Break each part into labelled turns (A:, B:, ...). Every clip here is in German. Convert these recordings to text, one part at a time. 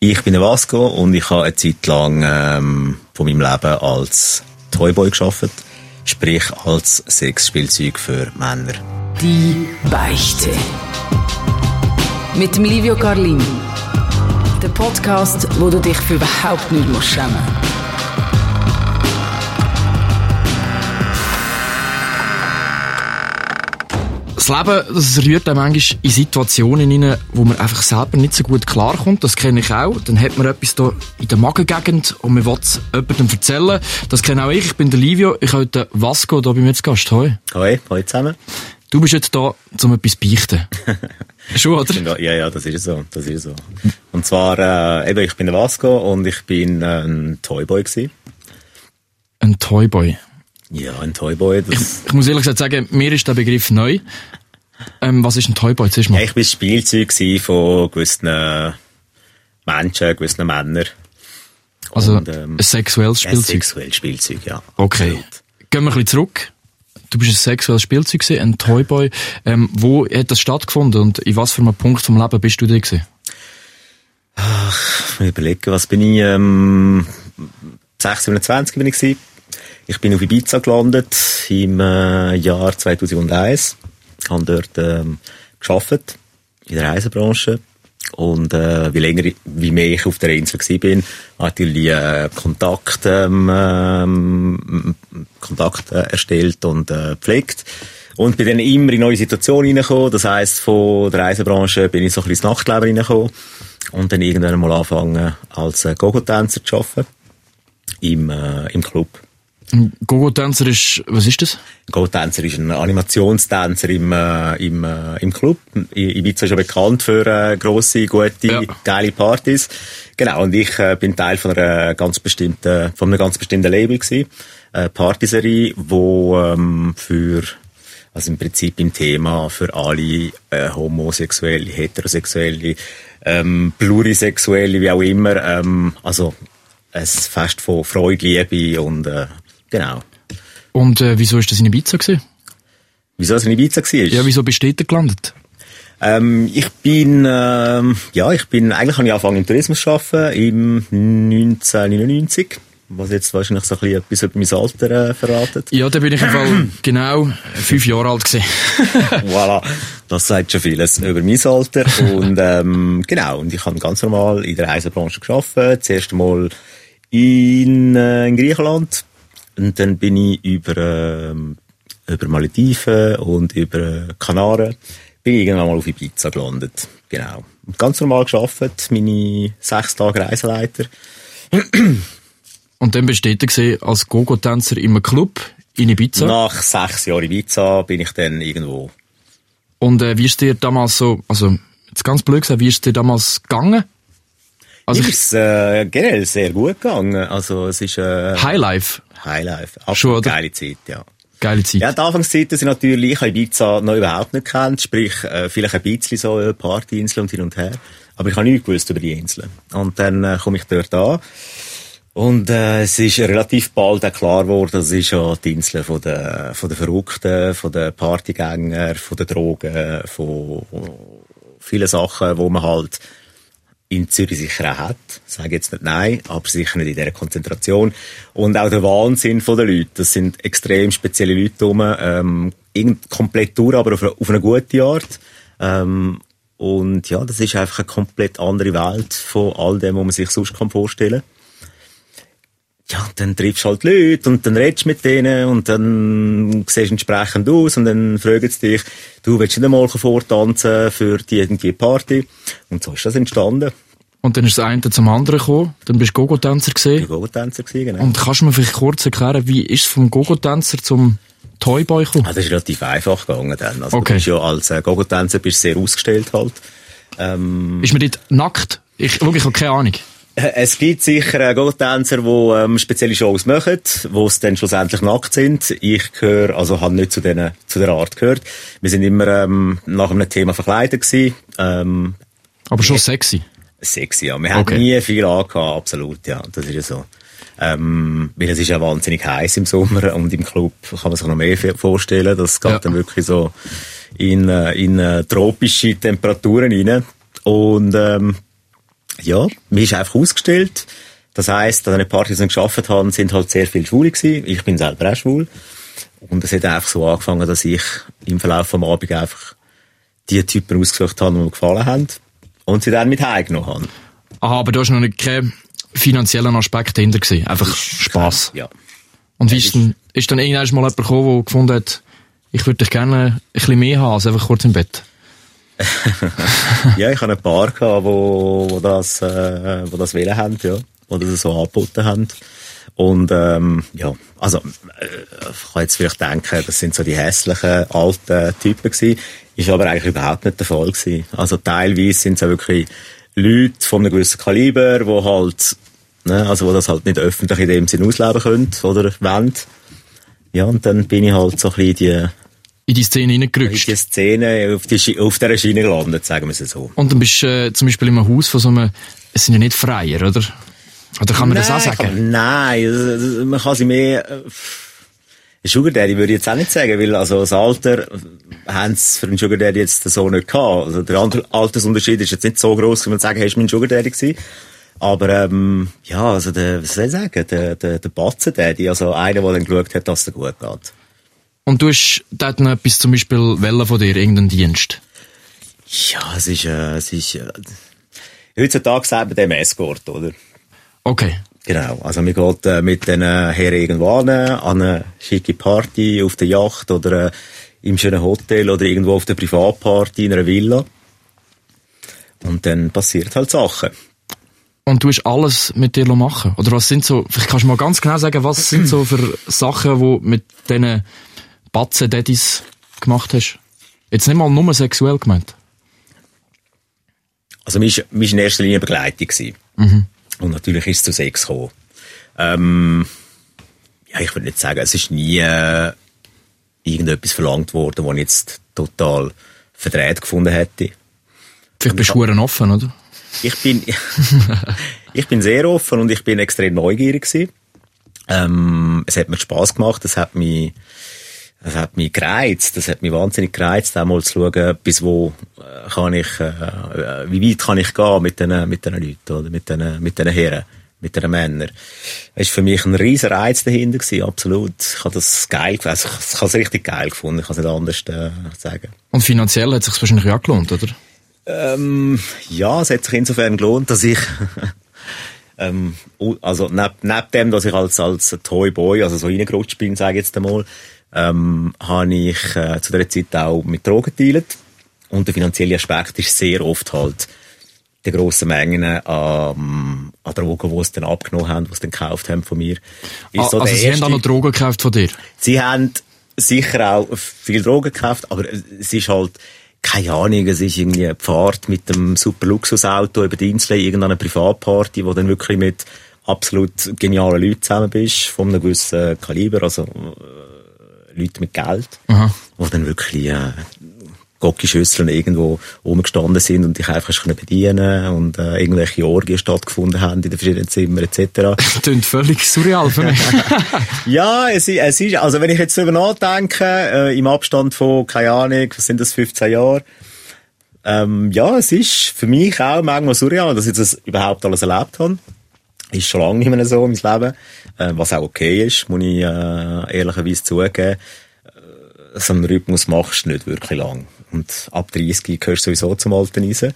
A: Ich bin der Vasco und ich habe eine Zeit lang ähm, von meinem Leben als Toyboy geschafft, sprich als Sexspielzeug für Männer.
B: Die Beichte. Mit Livio Carlini. Der Podcast, wo du dich für überhaupt nicht musst
C: Das Leben, das rührt einem manchmal in Situationen hinein, wo man einfach selber nicht so gut klarkommt. Das kenne ich auch. Dann hat man etwas da in der Magengegend und man will es jemandem erzählen. Das kenne auch ich. Ich bin der Livio. Ich habe den Vasco hier bei mir zu Gast. Hoi.
A: Hoi, hoi zusammen.
C: Du bist jetzt da, um etwas zu beichten. Schon, oder?
A: Ja, ja, das ist so. Das ist so. Und zwar, äh, eben, ich bin der Vasco und ich bin äh, ein Toyboy gewesen.
C: Ein Toyboy.
A: Ja, ein Toyboy. Das
C: Ich, ich muss ehrlich gesagt sagen, mir ist der Begriff neu. Ähm, was ist ein Toyboy? Zuerst mal.
A: Ja, ich war Spielzeug gewesen von gewissen äh, Menschen, gewissen Männern.
C: Also,
A: Und, ähm,
C: ein sexuelles
A: Ein
C: Spielzeug.
A: sexuelles Spielzeug, ja.
C: Okay.
A: Absolut.
C: Gehen wir ein bisschen zurück. Du bist ein sexuelles Spielzeug gewesen, ein Toyboy. Ähm, wo hat das stattgefunden und in was für einem Punkt vom Leben bist du da gewesen?
A: Ich muss überlegen, was bin ich, ähm, 6, 27 bin ich gewesen. Ich bin auf Ibiza gelandet im äh, Jahr 2001. Habe dort ähm, gearbeitet, in der Reisebranche. Und äh, wie länger, wie mehr ich auf der Insel gewesen bin, natürlich äh, Kontakt, ähm, ähm, Kontakt äh, erstellt und äh, pflegt. Und bin dann immer in neue Situationen reingekommen. Das heisst, von der Reisebranche bin ich so ein bisschen ins Nachtleben reingekommen. Und dann irgendwann mal angefangen, als äh, Gogo-Tänzer zu arbeiten. Im, äh, im Club.
C: Gogo-Tänzer ist, was ist das?
A: Go-Tänzer ist ein Animationstänzer im, äh, im, äh, im Club. Ibiza ist ja bekannt für äh, grosse, gute,
C: Ja.
A: geile Partys. Genau, und ich äh, bin Teil von einer ganz bestimmten, von einem ganz bestimmten Label gewesen. Äh, Partyserie, wo ähm, für also im Prinzip im Thema für alle äh, homosexuelle, heterosexuelle, ähm, plurisexuelle, wie auch immer. Ähm, also ein Fest von Freude, Liebe und äh, genau.
C: Und äh, wieso ist das in Ibiza gewesen?
A: Wieso es in Ibiza war?
C: Ja, wieso bist du dort gelandet?
A: Ähm, ich bin, ähm, ja, ich bin, eigentlich habe ich angefangen im Tourismus zu arbeiten, im 1999, was jetzt wahrscheinlich so ein bisschen etwas über mein Alter äh, verratet.
C: Ja, da bin ich im Fall genau fünf Jahre alt gewesen.
A: voilà, das sagt schon vieles über mein Alter. Und ähm, genau, und ich habe ganz normal in der Reisebranche gearbeitet, zuerst mal in, äh, in Griechenland und dann bin ich über, ähm, über Malediven und über äh, Kanaren bin ich irgendwann mal auf Ibiza gelandet. Genau. Und ganz normal gearbeitet, meine sechs Tage Reiseleiter.
C: Und dann bist du gewesen, als Gogo-Tänzer in einem Club in Ibiza.
A: Nach sechs Jahren Ibiza bin ich dann irgendwo
C: Und äh, wie ist dir damals so, also jetzt ganz blöd gesagt, wie ist dir damals gegangen? Also ich,
A: ist äh, generell sehr gut gegangen. Also es ist äh,
C: Highlife,
A: Highlife.
C: Schon,
A: Absolut
C: oder?
A: geile Zeit, ja.
C: geile Zeit.
A: Ja, die Anfangszeiten sind natürlich, ich habe Ibiza noch überhaupt nicht kennt, sprich, äh, vielleicht ein bisschen so äh, Partyinsel und hin und her. Aber ich habe nichts gewusst über die Inseln. Und dann äh, komme ich dort an. Und äh, es ist relativ bald auch klar geworden, das ist ja die Insel von der, von der Verrückten, von den Partygängern, von den Drogen, von vielen Sachen, wo man halt in Zürich sicher auch hat. Ich sage jetzt nicht nein, aber sicher nicht in dieser Konzentration. Und auch der Wahnsinn der Leute. Das sind extrem spezielle Leute rum. Ähm, komplett durch, aber auf eine, auf eine gute Art. Ähm, und ja, das ist einfach eine komplett andere Welt von all dem, was man sich sonst kann vorstellen ja, dann triffst du halt Leute und dann redest du mit denen und dann siehst du entsprechend aus und dann fragen sie dich, du willst nicht einmal vortanzen für die irgendwie Party? Und so ist das entstanden.
C: Und dann ist das eine zum anderen gekommen, dann bist du Gogo-Tänzer
A: Ich war
C: gesehen.
A: Gogo-Tänzer, gewesen, genau.
C: Und kannst du mir vielleicht kurz erklären, wie ist es vom Gogo-Tänzer zum Toyboy gekommen?
A: Ah, das ist relativ einfach gegangen dann. Also
C: Okay.
A: du bist ja als äh, Gogo-Tänzer bist sehr ausgestellt halt. Ähm,
C: Ist man dort nackt? Ich, wirklich, ich habe keine Ahnung.
A: Äh, Es gibt sicher äh, Gogo-Tänzer, die ähm, spezielle Shows machen, wo es dann schlussendlich nackt sind. Ich gehöre, also habe nicht zu, denen, zu der Art gehört. Wir sind immer ähm, nach einem Thema verkleidet gewesen. Ähm,
C: Aber schon sexy.
A: sexy, ja. Wir haben
C: Okay.
A: nie viel angehabt, absolut, ja. Das ist ja so. Ähm, weil es ist ja wahnsinnig heiß im Sommer und im Club kann man sich noch mehr vorstellen. Das geht
C: Ja.
A: dann wirklich so in, äh, in äh, tropische Temperaturen rein. Und ähm, ja, mir ist einfach ausgestellt. Das heisst, an den Partys, die ich gearbeitet habe, sind halt sehr viele Schwule gewesen. Ich bin selber auch schwul. Und es hat einfach so angefangen, dass ich im Verlauf des Abends einfach die Typen ausgesucht habe, die mir gefallen haben. Und sie dann mit heimgenommen haben.
C: Aha, aber da ist noch nicht kein finanzieller Aspekt dahinter gewesen. Einfach Spass.
A: Ja.
C: Und wie ist denn, ist dann irgendwann mal jemand gekommen, der gefunden hat, ich würde dich gerne ein bisschen mehr haben als einfach kurz im Bett?
A: Ja, ich hatte ein paar, gehabt, wo, wo das, äh, wo das wählen haben, ja. Wo das so angeboten haben. Und, ähm, ja, also, äh, ich kann jetzt vielleicht denken, das sind so die hässlichen, alten Typen gewesen. Ist aber eigentlich überhaupt nicht der Fall gewesen. Also, teilweise sind es ja wirklich Leute von einem gewissen Kaliber, die halt, ne, also, wo das halt nicht öffentlich in dem Sinn ausleben können oder wollen. Ja, und dann bin ich halt so ein bisschen die,
C: In die Szene
A: in
C: reingerutscht.
A: die Szene auf, die, auf dieser Schiene gelandet, sagen wir es so.
C: Und dann bist du äh, zum Beispiel in einem Haus von so einem, es sind ja nicht Freier, oder? Oder kann man das auch
A: Nein,
C: sagen?
A: Kann, nein, man kann sie mehr, äh, Sugar Daddy würde ich jetzt auch nicht sagen, weil also das Alter haben sie für einen Sugar Daddy jetzt so nicht gehabt. Also der Alter- Altersunterschied ist jetzt nicht so groß, wie man sagen, hey, ist mein Sugar Daddy gewesen. Aber ähm, ja, also der, was soll ich sagen, der, der, der Batzen Daddy, also einer, der dann geschaut hat, dass es gut geht.
C: Und du hast dort noch etwas zum Beispiel Welle von dir, irgendeinen Dienst.
A: Ja, es ist, äh, es ist, äh, heutzutage man dem Escort, oder?
C: Okay.
A: Genau, also man geht äh, mit den äh, Herren irgendwo an, an eine schicke Party auf der Yacht oder äh, im schönen Hotel oder irgendwo auf der Privatparty in einer Villa. Und dann passiert halt Sachen.
C: Und du hast alles mit dir machen Oder was sind so, vielleicht kannst du mal ganz genau sagen, was sind so für Sachen, die mit diesen Batzen-Daddys gemacht hast? Jetzt nicht mal nur sexuell gemeint.
A: Also mir war in erster Linie Begleitung. gewesen. Und natürlich ist es zu Sex gekommen. Ähm, ja, ich würde nicht sagen, es ist nie äh, irgendetwas verlangt worden, was ich jetzt total verdreht gefunden hätte.
C: Vielleicht bist du offen, oder?
A: Ich bin, ich bin sehr offen und ich bin extrem neugierig gewesen. Ähm, es hat mir Spaß gemacht, es hat mich, es hat mich gereizt, es hat mich wahnsinnig gereizt, auch mal zu schauen, bis wo äh, kann ich, äh, äh, wie weit kann ich gehen mit den, mit den Leuten, oder mit den, mit den Herren, mit den Männern. Es war für mich ein riesen Reiz dahinter gewesen, absolut. Ich habe das geil, also ich habe es richtig geil gefunden, ich kann es nicht anders äh, sagen.
C: Und finanziell hat es sich wahrscheinlich auch gelohnt, oder?
A: Ähm, ja, es hat sich insofern gelohnt, dass ich, ähm, also neb, neben dem, dass ich als, als Toyboy, also so reingerutscht bin, sage ich jetzt einmal, ähm, habe ich äh, zu der Zeit auch mit Drogen dealt. Und der finanzielle Aspekt ist sehr oft halt die grossen Mengen an, an Drogen, die sie dann abgenommen haben, die sie dann gekauft haben von mir. Ist
C: Ah,
A: so
C: also sie haben auch noch Drogen gekauft von dir?
A: Sie haben sicher auch viel Drogen gekauft, aber es ist halt, keine Ahnung, es ist irgendwie eine Fahrt mit dem super Luxusauto über die Insel, irgendeine Privatparty, wo dann wirklich mit absolut genialen Leuten zusammen bist, von einem gewissen Kaliber, also Leute mit Geld,
C: Aha.
A: wo dann wirklich äh, Gocki-Schüsseln irgendwo rumgestanden sind und dich einfach bedienen und äh, irgendwelche Orgien stattgefunden haben in den verschiedenen Zimmern etc.
C: Das klingt völlig surreal für mich.
A: Ja, es, es ist, also wenn ich jetzt darüber nachdenke, äh, im Abstand von, keine Ahnung, was sind das, 15 Jahre, ähm, ja, es ist für mich auch manchmal surreal, dass ich das überhaupt alles erlebt habe. Ist schon lange nicht mehr so in meinem Leben, äh, was auch okay ist, muss ich äh, ehrlicherweise zugeben. Äh, so einen Rhythmus machst du nicht wirklich lang. Und ab 30 gehörst du sowieso zum alten Eisen.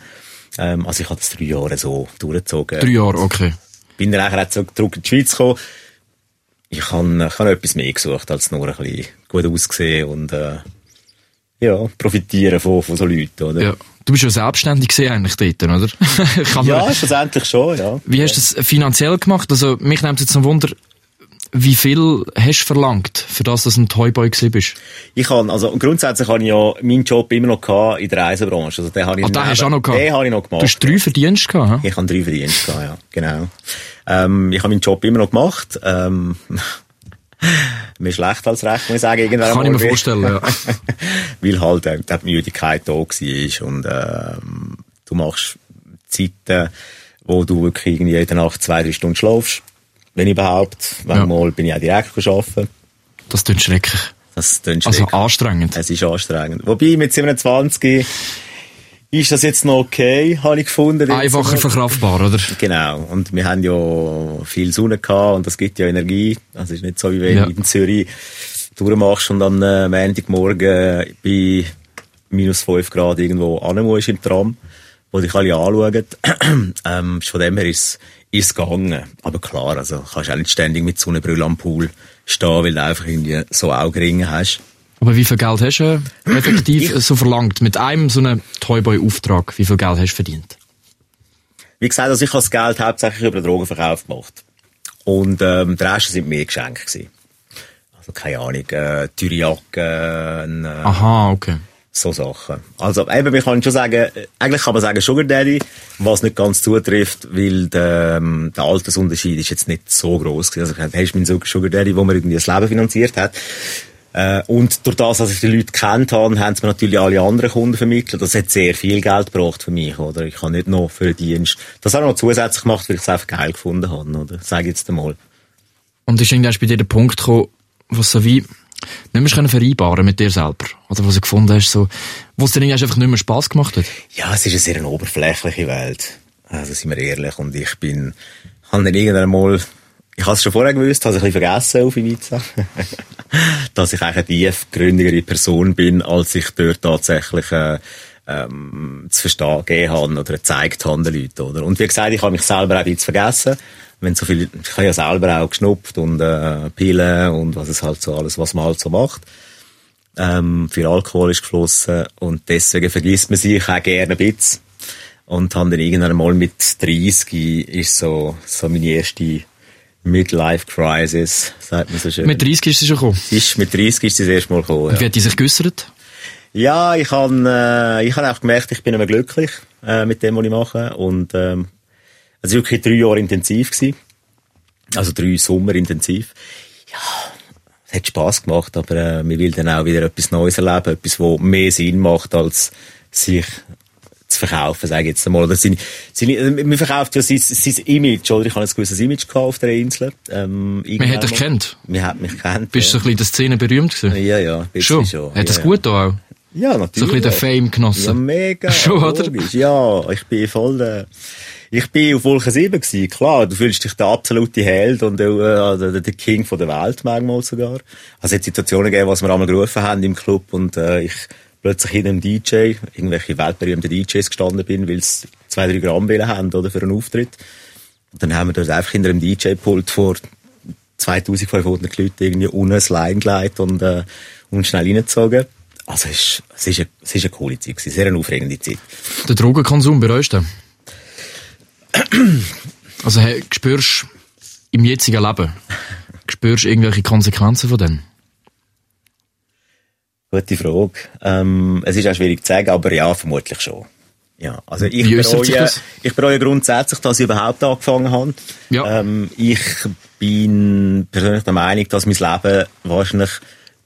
A: Ähm, also ich habe das drei Jahre so durchgezogen
C: Drei Jahre, okay.
A: bin dann auch so zurück in die Schweiz gekommen. Ich habe ich hab etwas mehr gesucht, als nur ein bisschen gut aussehen und äh, ja, profitieren von, von so Leuten, oder?
C: Ja. Du bist ja selbstständig gesehen eigentlich dort, oder? Kann man-
A: Ja, schlussendlich schon, ja.
C: Wie hast du das finanziell gemacht? Also, mich nimmt jetzt ein Wunder, wie viel hast du verlangt, für das, dass du ein Toyboy gewesen bist?
A: Ich habe, also grundsätzlich habe ich ja meinen Job immer noch gehabt in der Reisebranche. Also den habe ich
C: Ah, den hast du auch noch gehabt?
A: Den habe ich noch gemacht.
C: Du hast drei Verdienste gehabt, hä?
A: Ich habe drei Verdienste gehabt, ja, genau. Ähm, ich habe meinen Job immer noch gemacht. Ähm, mehr schlecht als recht, muss ich sagen. irgendwann
C: Kann ich mir vorstellen, ja.
A: Weil halt äh, die Müdigkeit da war und ähm, du machst Zeiten, wo du wirklich irgendwie jede Nacht zwei, drei Stunden schlafst, wenn überhaupt. Manchmal bin ich auch direkt arbeiten.
C: Das klingt schrecklich.
A: Das klingt
C: Also
A: schräg.
C: anstrengend.
A: Es ist anstrengend. Wobei mit 27 ist das jetzt noch okay, habe ich gefunden.
C: Einfacher verkraftbar, oder?
A: Genau. Und wir haben ja viel Sonne gehabt und das gibt ja Energie. Das ist nicht so, wie wenn ja. du in Zürich durchmachst und am äh, Montagmorgen bei minus 5 Grad irgendwo an musst im Tram, wo dich alle anschauen. ähm, von dem her ist es gegangen. Aber klar, also kannst auch nicht ständig mit Sonnenbrille am Pool stehen, weil du einfach irgendwie so Augenringe hast.
C: Aber wie viel Geld hast du äh, effektiv so verlangt? Mit einem so einem Toyboy-Auftrag, wie viel Geld hast du verdient?
A: Wie gesagt, also ich habe das Geld hauptsächlich über den Drogenverkauf gemacht. Und ähm, der Rest sind mir Geschenke gewesen. Also keine Ahnung, äh, teure Jacken, äh,
C: Aha, okay.
A: So Sachen. Also eben, wir können schon sagen, eigentlich kann man sagen Sugar Daddy, was nicht ganz zutrifft, weil der, ähm, der Altersunterschied ist jetzt nicht so groß. Also hast du meinen Sugar Daddy, wo man irgendwie das Leben finanziert hat. Äh, und durch das, dass ich die Leute kennt habe, haben sie mir natürlich alle anderen Kunden vermittelt. Das hat sehr viel Geld gebracht für mich, oder? Ich habe nicht noch für den Dienst, das auch noch zusätzlich gemacht, weil ich es einfach geil gefunden habe, oder? Sag jetzt einmal.
C: Und ist irgendwann bei dir der Punkt gekommen, was so wie, nicht mehr vereinbaren mit dir selber? Oder was du gefunden hast, so, wo es dir einfach nicht mehr Spass gemacht hat?
A: Ja, es ist eine sehr oberflächliche Welt. Also, sind wir ehrlich. Und ich bin, habe dann irgendwann mal ich habe es schon vorher gewusst, habe es ein bisschen vergessen auf Ibiza, dass ich eigentlich eine tiefgründigere Person bin, als ich dort tatsächlich äh, ähm, zu verstehen gegeben habe oder gezeigt habe den Leuten. Oder? Und wie gesagt, ich habe mich selber auch ein bisschen vergessen. Wenn so viel, ich habe ja selber auch geschnupft und äh, Pillen und was es halt so alles, was man halt so macht. Ähm, viel Alkohol ist geflossen und deswegen vergisst man sich auch gerne ein bisschen. Und dann irgendwann mal mit 30 ist so, so meine erste Midlife Crisis, sagt man so schön.
C: Mit 30 ist sie schon gekommen?
A: Ist, mit 30 ist sie das erste Mal gekommen,
C: Und wie hat die sich geäussert?
A: Ja, ich habe äh, ich hab auch gemerkt, ich bin mehr glücklich äh, mit dem, was ich mache. Und ähm, es war wirklich drei Jahre intensiv. Gewesen. Also drei Sommer intensiv. Ja, es hat Spass gemacht, aber äh, man will dann auch wieder etwas Neues erleben, etwas, was mehr Sinn macht, als sich zu verkaufen, sage ich jetzt einmal. Oder seine, seine, äh, man verkauft ja sein, sein Image, oder? Ich habe ein gewisses Image gehabt auf der Insel.
C: Ähm, man hat dich kennt.
A: Man hat mich kennt.
C: Bist du ja. so ein bisschen in der Szene berühmt gewesen?
A: Ja, ja.
C: Schon?
A: schon.
C: Hat das ja, gut auch?
A: Ja, natürlich.
C: So ein bisschen den Fame genossen? Ja,
A: mega.
C: Schon, oder?
A: Ja, ich bin voll der, ich bin auf Wolke 7 gewesen, klar, du fühlst dich der absolute Held und äh, der, der King von der Welt manchmal sogar. Also es hat Situationen gegeben, was wir einmal gerufen haben im Club und äh, ich plötzlich in einem DJ, irgendwelche weltberühmten DJs gestanden bin, weil sie zwei, drei Gramm haben, oder, für einen Auftritt. Und dann haben wir dort einfach in einem DJ-Pult vor 2500 Leuten irgendwie unten ein Line gelegt und, äh, und schnell reingezogen. Also es es ist, eine, es ist eine coole Zeit, eine sehr aufregende Zeit.
C: Der Drogenkonsum bereust du? also hey, spürst im jetzigen Leben, spürst du irgendwelche Konsequenzen von dem?
A: Gute Frage. Ähm, es ist auch schwierig zu sagen, aber ja, vermutlich schon. Ja, also ich
C: Wie
A: bereue, ich bereue grundsätzlich, dass ich überhaupt angefangen habe.
C: Ja.
A: Ähm, ich bin persönlich der Meinung, dass mein Leben wahrscheinlich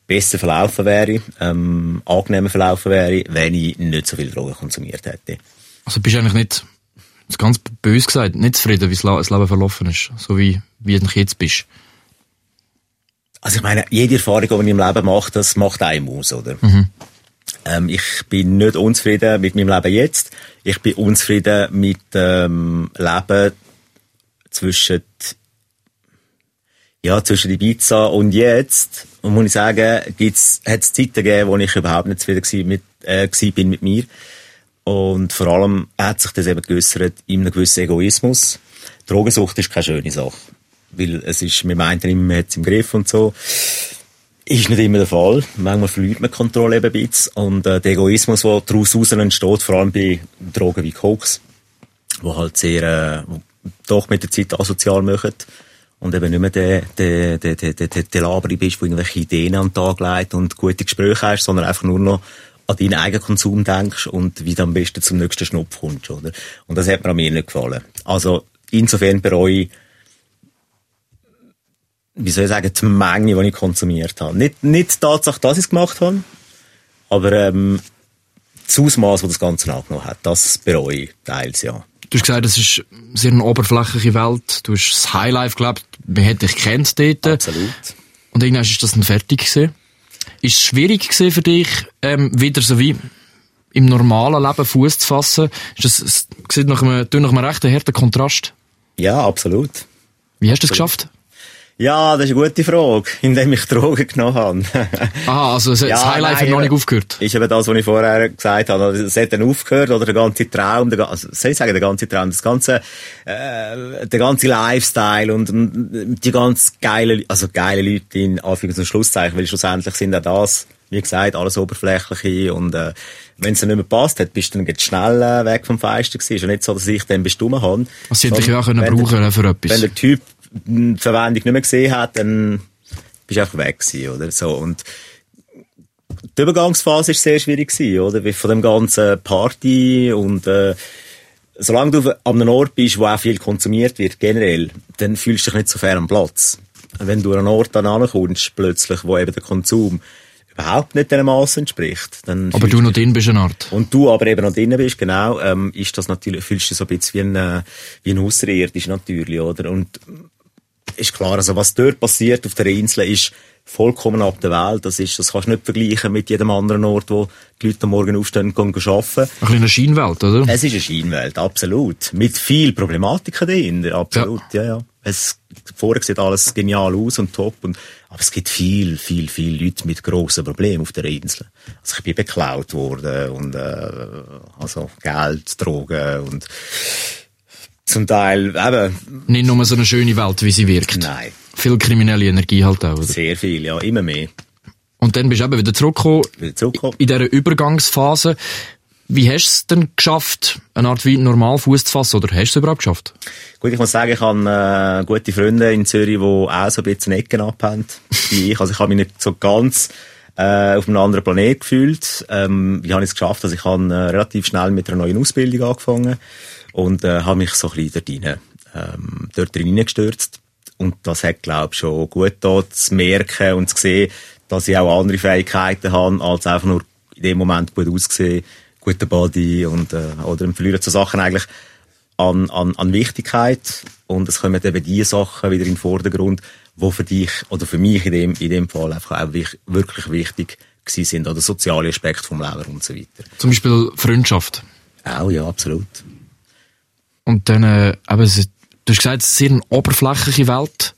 A: besser verlaufen wäre, ähm, angenehmer verlaufen wäre, wenn ich nicht so viel Drogen konsumiert hätte.
C: Also bist du eigentlich nicht, ganz böse gesagt, nicht zufrieden, wie das Leben verlaufen ist, so wie, wie du jetzt bist?
A: Also ich meine, jede Erfahrung, die man im Leben macht, das macht einem aus, oder?
C: Mhm.
A: Ähm, ich bin nicht unzufrieden mit meinem Leben jetzt. Ich bin unzufrieden mit dem ähm, Leben zwischen ja, zwischen Ibiza und jetzt, und muss ich sagen, gibt's, hat es Zeiten gegeben, wo ich überhaupt nicht zufrieden mit, äh, bin mit mir. Und vor allem hat sich das eben geäussert in einem gewissen Egoismus. Drogensucht ist keine schöne Sache weil es ist, wir meinten immer, man hat es im Griff und so. Ist nicht immer der Fall. Manchmal verliert man Kontrolle eben ein bisschen. Und äh, der Egoismus, der daraus entsteht, vor allem bei Drogen wie Koks, wo halt sehr, äh, doch mit der Zeit asozial machen. Und eben nicht mehr der, der, der, der, der, der Labri bist, der irgendwelche Ideen an den Tag legt und gute Gespräche hast, sondern einfach nur noch an deinen eigenen Konsum denkst und wie du am besten zum nächsten Schnupf kommst, oder? Und das hat mir an nicht gefallen. Also, insofern bereue ich wie soll ich sagen, die Menge, die ich konsumiert habe. Nicht, nicht die Tatsache, dass ich es gemacht habe, aber ähm, das Ausmaß, das das Ganze angenommen hat, das bereue ich teils, ja.
C: Du hast gesagt, es ist sehr eine oberflächliche Welt. Du hast das Highlife gelebt. Man hat dich kennt dort.
A: Absolut.
C: Und irgendwann ist das dann fertig gewesen. Ist es schwierig gewesen für dich, ähm, wieder so wie im normalen Leben Fuß zu fassen. Ist das, es sieht nach einem, nach einem recht harten Kontrast.
A: Ja, absolut.
C: Wie hast du das geschafft?
A: Ja, das ist eine gute Frage, indem ich Drogen genommen habe.
C: Aha, also das
A: Ja,
C: Highlife hat
A: nein,
C: noch
A: ja.
C: nicht aufgehört.
A: ist eben das, was ich vorher gesagt habe. Also, Es hat dann aufgehört, oder der ganze Traum, der, also, soll ich sagen, der ganze Traum, das ganze, äh, der ganze Lifestyle und, und die ganz geile, also geile Leute in Anführungs- und Schlusszeichen, weil schlussendlich sind auch das, wie gesagt, alles Oberflächliche und, äh, wenn es dann nicht mehr passt hat, bist du dann schnell äh, weg vom Fenster gewesen. Ist ja nicht so, dass ich den bestimmt habe.
C: Was hätte ich ja auch können
A: wenn der-
C: brauchen für etwas.
A: Wenn der Typ die Verwendung nicht mehr gesehen hat, dann bist du einfach weg gewesen, oder so. Und die Übergangsphase ist sehr schwierig gewesen, oder? Wie von dem ganzen Party und, äh, solange du an einem Ort bist, wo auch viel konsumiert wird, generell, dann fühlst du dich nicht so fair am Platz. Wenn du an einen Ort dann ankommst, plötzlich, wo eben der Konsum überhaupt nicht dem Maß entspricht, dann
C: Aber du noch drin bist eine Art.
A: und du aber eben noch drinnen bist, genau, ähm, ist das natürlich, fühlst du dich so ein bisschen wie ein, wie ein Außerirdisch natürlich, oder? Und ist klar, also was dort passiert auf der Insel ist vollkommen ab der Welt. Das ist, das kannst du nicht vergleichen mit jedem anderen Ort, wo die Leute am Morgen aufstehen und arbeiten.
C: Ein bisschen eine Scheinwelt, oder?
A: Es ist eine Scheinwelt, absolut. Mit viel Problematiken dahinter, absolut, ja, ja. Es, vorher sieht alles genial aus und top und, aber es gibt viel, viel, viel Leute mit grossen Problemen auf der Insel. Also ich bin beklaut worden und, äh, also Geld, Drogen und zum Teil, eben,
C: Nicht nur so eine schöne Welt, wie sie wirkt.
A: nein,
C: Viel kriminelle Energie halt auch, oder?
A: sehr viel, ja, immer mehr.
C: Und dann bist du eben wieder zurückgekommen
A: Wieder zurückkommen.
C: in dieser Übergangsphase. Wie hast du es denn geschafft, eine Art wie normal Fuß zu fassen? Oder hast du es überhaupt geschafft?
A: Gut, ich muss sagen, ich habe äh, gute Freunde in Zürich, die auch so ein bisschen Ecken abhaben wie ich. Also ich habe mich nicht so ganz äh, auf einem anderen Planet gefühlt. Ähm, wie habe ich es geschafft? Also ich habe äh, relativ schnell mit einer neuen Ausbildung angefangen und äh, habe mich so ein bisschen dort, rein, ähm, dort reingestürzt. Und das hat, glaube ich, schon gut da zu merken und zu sehen, dass ich auch andere Fähigkeiten habe, als einfach nur in dem Moment gut aussehen, guter Body und, äh, oder im Verlieren zu Sachen eigentlich an, an, an Wichtigkeit und es kommen eben die Sachen wieder in den Vordergrund, wo für dich oder für mich in dem, in dem Fall einfach auch wirklich wichtig sind oder soziale Aspekte vom Leben und so weiter.
C: Zum Beispiel Freundschaft.
A: Auch, ja, absolut.
C: Und dann, äh, eben, es du hast gesagt, es ist sehr eine oberflächliche Welt.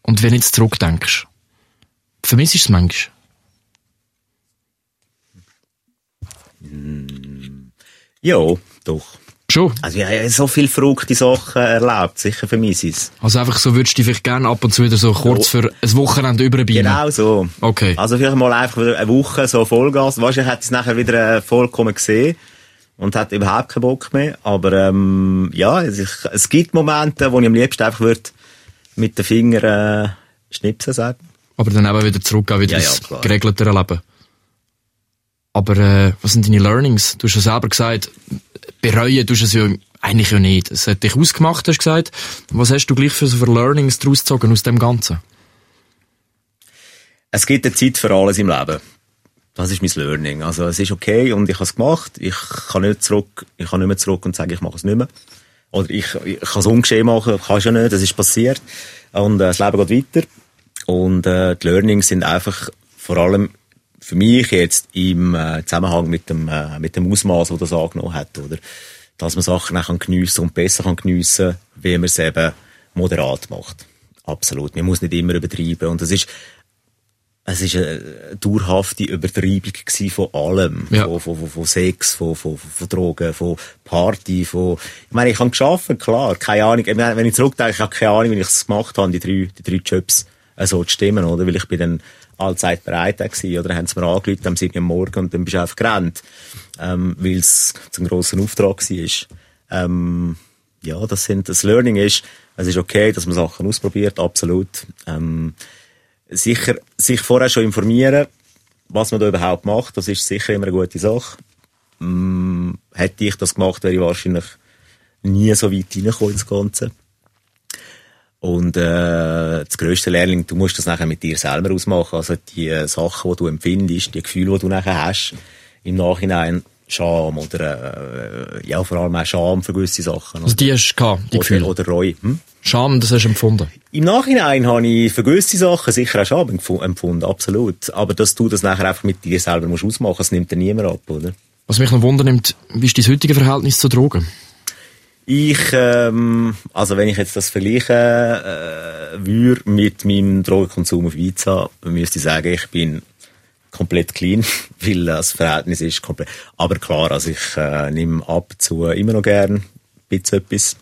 C: Und wenn du jetzt zurückdenkst, vermisst du es manchmal?
A: Ja, doch.
C: Schon.
A: Also ich habe so viele verrückte Sachen erlebt, sicher für mich ist es.
C: Also einfach so würdest du dich vielleicht gerne ab und zu wieder so kurz für ein Wochenende überbeamen.
A: Genau so.
C: Okay.
A: Also vielleicht mal einfach eine Woche so Vollgas. Wahrscheinlich hätte ich es nachher wieder äh, vollkommen gesehen und hat überhaupt keinen Bock mehr. Aber ähm, ja, es, es gibt Momente, wo ich am liebsten einfach würde mit den Fingern äh, schnipsen sagen.
C: Aber dann eben wieder zurück, auch wieder
A: Ja, ja,
C: ins geregeltere Leben. Aber äh, was sind deine Learnings? Du hast ja selber gesagt, bereuen tust du es ja eigentlich ja nicht. Es hat dich ausgemacht, hast du gesagt. Was hast du gleich für so für Learnings daraus gezogen aus dem Ganzen?
A: Es gibt eine Zeit für alles im Leben. Das ist mein Learning. Also es ist okay und ich habe es gemacht. Ich kann nicht zurück, ich kann nicht mehr zurück und sagen, ich mache es nicht mehr. Oder ich, ich kann es ungeschehen machen, kann ich ja nicht, das ist passiert. Und äh, das Leben geht weiter. Und äh, die Learnings sind einfach vor allem für mich jetzt im äh, Zusammenhang mit dem, äh, mit dem Ausmaß, das das angenommen hat, oder? Dass man Sachen auch kann geniessen und besser kann geniessen, wie man es eben moderat macht. Absolut. Man muss nicht immer übertreiben. Und das ist, es ist eine dauerhafte Übertreibung von allem.
C: Ja.
A: Von, von, von, Sex, von, von, von Drogen, von Party, von, ich meine, ich habe geschafft, klar, keine Ahnung. Ich meine, wenn ich zurückdenke, ich habe keine Ahnung, wie ich es gemacht habe, die drei, die drei Jobs, äh, so zu stimmen, oder? Weil ich bin dann allzeit bereit gewesen, oder? Haben sie mir angerufen am 7. Uhr Morgen und dann bist du einfach gerannt, ähm, weil es zum grossen Auftrag war. Ähm, ja, das sind, das Learning ist, es ist okay, dass man Sachen ausprobiert, absolut. Ähm, sicher, sich vorher schon informieren, was man da überhaupt macht, das ist sicher immer eine gute Sache. Mm, hätte ich das gemacht, wäre ich wahrscheinlich nie so weit reingekommen ins Ganze. Und äh, das grösste Learning, du musst das nachher mit dir selber ausmachen. Also die äh, Sachen, die du empfindest, die Gefühle, die du nachher hast, im Nachhinein Scham oder äh, ja vor allem auch Scham für gewisse Sachen.
C: Also die hast du gehabt, die
A: oder,
C: Gefühle.
A: oder Reue. Hm?
C: Scham, das hast du empfunden.
A: Im Nachhinein habe ich für gewisse Sachen sicher auch Scham empfu- empfunden, absolut. Aber dass du das nachher einfach mit dir selber musst ausmachen, das nimmt dir niemand ab, oder?
C: Was mich noch wundernimmt, wie ist dein heutiges Verhältnis zu Drogen?
A: Ich, ähm, also wenn ich jetzt das vergleiche äh, würde mit meinem Drogenkonsum auf Ibiza, müsste ich sagen, ich bin komplett clean, weil das Verhältnis ist komplett. Aber klar, also ich äh, nehme ab zu immer noch gern ein bisschen etwas.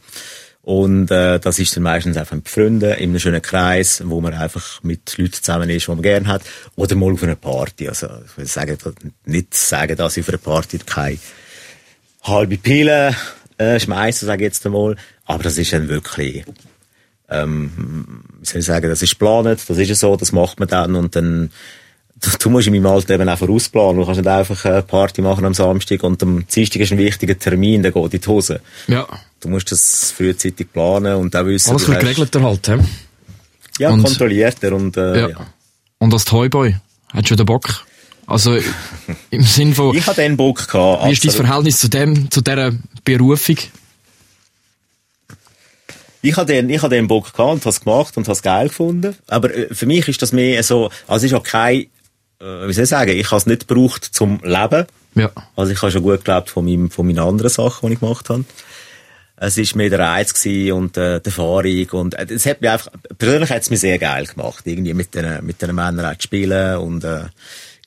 A: Und äh, das ist dann meistens einfach mit Freunden in einem schönen Kreis, wo man einfach mit Leuten zusammen ist, die man gerne hat. Oder mal auf einer Party. Also ich will sagen, nicht sagen, dass ich auf einer Party keine halbe Pille äh, schmeißen, sage ich jetzt einmal. Aber das ist dann wirklich, ähm, wie soll ich sagen, das ist geplant, das ist so, das macht man dann und dann, du, musst in meinem Alter eben auch vorausplanen. Du kannst nicht einfach eine Party machen am Samstag und am Dienstag ist ein wichtiger Termin, dann geht in die Hose.
C: Ja.
A: Du musst das frühzeitig planen und auch wissen,
C: Alles bisschen geregelter halt, hä?
A: Ja,
C: Und-
A: kontrollierter und, äh,
C: Ja.
A: ja.
C: Und als Toyboy, hast du den Bock? Also, im Sinn von,
A: Ich hatte den Bock gehabt.
C: wie ist dein. Verhältnis zu dem, zu dieser Berufung?
A: Ich hatte den, ich hatte den Bock gehabt und has gemacht und has geil gefunden. Aber äh, für mich ist das mehr so, also es ist auch kein, äh, wie soll ich sagen, ich habe es nicht gebraucht zum Leben.
C: Ja.
A: Also ich habe schon gut gelebt von, meinem, von meinen anderen Sachen, die ich gemacht habe. Es ist mehr der Reiz und äh, die Erfahrung und äh, es hat mir einfach, persönlich hat es mir sehr geil gemacht, irgendwie mit den, mit den Männern auch zu spielen und äh,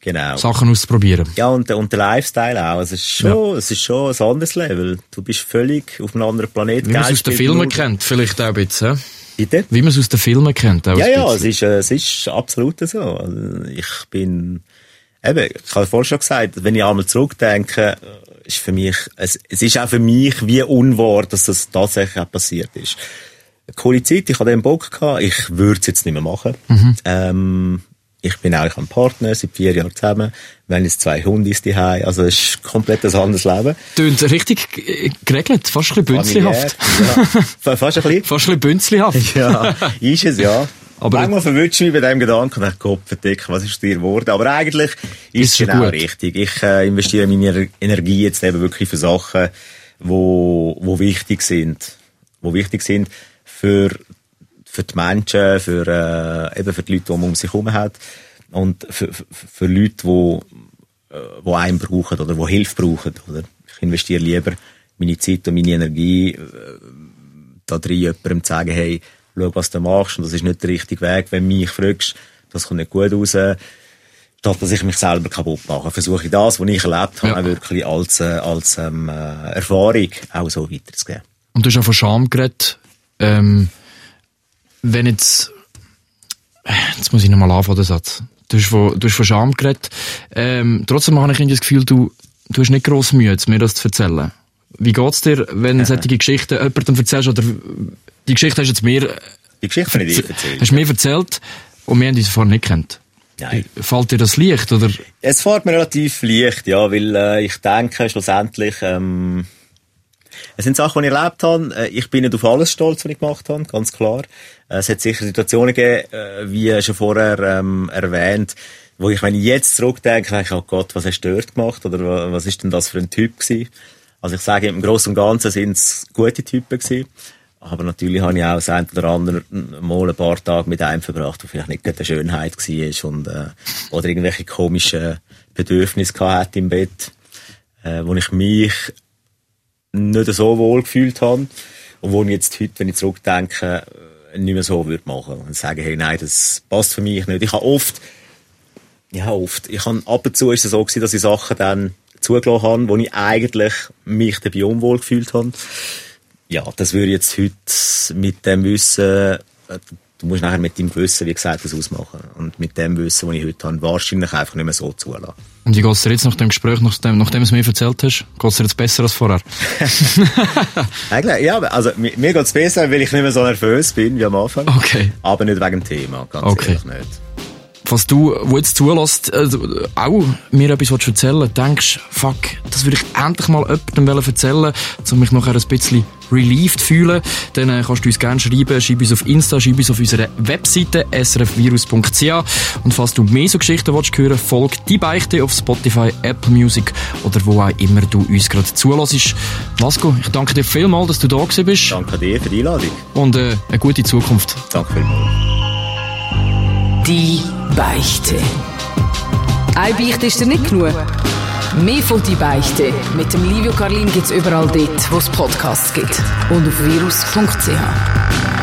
A: genau.
C: Sachen auszuprobieren.
A: Ja, und, und der Lifestyle auch. Es ist schon, es ist schon ein anderes Level. Du bist völlig auf einem anderen Planeten.
C: Wie man es aus den Filmen kennt, vielleicht auch ein bisschen.
A: Bitte?
C: Wie man es aus den Filmen kennt, auch
A: Ja, ja, es ist, äh, es ist absolut so. Also ich bin, eben, ich habe vorhin schon gesagt, wenn ich einmal zurückdenke, äh, ist für mich, es, es ist auch für mich wie unwahr, dass das tatsächlich auch passiert ist. Eine coole Zeit, ich hatte den Bock gehabt, ich würde es jetzt nicht mehr machen. Ähm, ich bin eigentlich ein Partner, seit vier Jahren zusammen. Wir haben jetzt zwei Hundis daheim, also es ist komplett ein anderes Leben.
C: Tönt richtig geregelt, fast ein bisschen bünzlihaft.
A: Ja, Fa- fast ein bisschen.
C: Fast ein bisschen bünzlihaft.
A: Ja, ist es, ja.
C: Aber-
A: Manchmal verwirrt mich bei dem Gedanken, nach Gott verdick, was ist dir geworden? Aber eigentlich ist es genau
C: gut.
A: richtig. Ich äh, investiere meine Energie jetzt eben wirklich für Sachen, wo, wo wichtig sind. Wo wichtig sind für, für die Menschen, für, äh, eben für die Leute, die man um sich herum hat. Und für, für, für Leute, die, äh, die einen brauchen oder die Hilfe brauchen, oder? Ich investiere lieber meine Zeit und meine Energie da drin jemandem zu sagen, hey, schau, was du machst, und das ist nicht der richtige Weg, wenn du mich fragst, das kommt nicht gut raus, statt dass ich mich selber kaputt mache, versuche ich das, was ich erlebt habe,
C: Ja.
A: auch wirklich als, äh, als ähm, äh, Erfahrung auch so weiterzugeben.
C: Und du hast auch von Scham geredet. Ähm, wenn jetzt, äh, jetzt muss ich nochmal anfangen, den Satz. Du hast von, du hast von Scham geredet. Ähm, trotzdem habe ich irgendwie das Gefühl, du, du hast nicht gross Mühe, mir das zu erzählen. Wie geht's dir, wenn solche Geschichten jemandem erzählst, oder die Geschichte hast du jetzt mir,
A: Die Geschichte habe ich dir erzählt.
C: hast du mir erzählt, und wir haben uns vorher nicht kennt.
A: Nein.
C: Fällt dir das leicht, oder?
A: Es fährt mir relativ leicht, ja, weil äh, ich denke schlussendlich, ähm, es sind Sachen, die ich erlebt habe. Äh, Ich bin nicht auf alles stolz, was ich gemacht habe, ganz klar. Äh, Es hat sicher Situationen gegeben, äh, wie schon vorher ähm, erwähnt, wo ich, wenn ich jetzt zurückdenke, denke oh Gott, was hast du dort gemacht? Oder wa- was ist denn das für ein Typ gewesen? Also ich sage, im Großen und Ganzen sind es gute Typen gewesen. Aber natürlich habe ich auch das ein oder andere Mal ein paar Tage mit einem verbracht, der vielleicht nicht gerade eine Schönheit war und, äh, oder irgendwelche komischen Bedürfnisse gehabt hat im Bett, äh, wo ich mich nicht so wohl gefühlt habe und wo ich jetzt heute, wenn ich zurückdenke, nicht mehr so würde machen und sagen, hey, nein, das passt für mich nicht. Ich habe oft, ja, oft, ich habe, ab und zu ist es so gewesen, dass ich Sachen dann zugelassen habe, wo ich eigentlich mich dabei unwohl gefühlt habe. Ja, das würde ich jetzt heute mit dem Wissen, äh, du musst nachher mit deinem Gewissen, wie gesagt, das ausmachen. Und mit dem Wissen, das ich heute habe, wahrscheinlich einfach nicht mehr so zulassen.
C: Und wie geht's dir jetzt nach dem Gespräch, nachdem, nachdem du es mir erzählt hast? Geht's dir jetzt besser als vorher?
A: Eigentlich, ja, also, mir, mir geht's besser, weil ich nicht mehr so nervös bin wie am Anfang.
C: Okay.
A: Aber nicht wegen dem Thema, ganz
C: Okay.
A: ehrlich nicht.
C: Was du, wo jetzt zulässt, also, auch mir etwas willst erzählen denkst, fuck, das würde ich endlich mal jemandem erzählen, um mich nachher ein bisschen relieved fühlen, dann äh, kannst du uns gerne schreiben, schreib uns auf Insta, schreib uns auf unserer Webseite srfvirus.ch und falls du mehr so Geschichten willst hören, folg die Beichte auf Spotify, Apple Music oder wo auch immer du uns gerade zulässt. Vasco, ich danke dir vielmals, dass du da gewesen bist
A: Danke dir für die Einladung.
C: und äh, eine gute Zukunft.
A: Danke vielmals.
B: Die Beichte. Eine Beichte ist dir nicht genug. Mehr von die Beichte mit dem Livio Carlin gibt's überall dort, wo es Podcasts gibt und auf virus.ch.